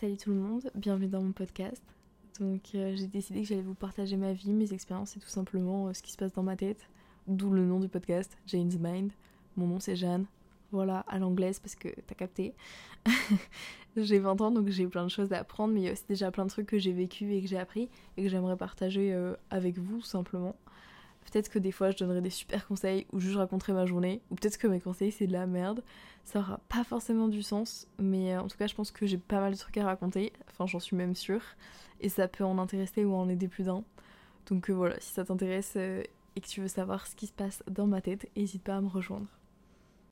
Salut tout le monde, bienvenue dans mon podcast. Donc euh, j'ai décidé que j'allais vous partager ma vie, mes expériences et tout simplement euh, ce qui se passe dans ma tête. D'où le nom du podcast, Jane's Mind. Mon nom c'est Jeanne. Voilà, à l'anglaise parce que t'as capté. j'ai 20 ans donc j'ai plein de choses à apprendre mais il y a aussi déjà plein de trucs que j'ai vécu et que j'ai appris et que j'aimerais partager euh, avec vous simplement. Peut-être que des fois je donnerai des super conseils ou juste je raconterai ma journée, ou peut-être que mes conseils c'est de la merde. Ça aura pas forcément du sens, mais euh, en tout cas je pense que j'ai pas mal de trucs à raconter, enfin j'en suis même sûre, et ça peut en intéresser ou en aider plus d'un. Donc euh, voilà, si ça t'intéresse euh, et que tu veux savoir ce qui se passe dans ma tête, n'hésite pas à me rejoindre.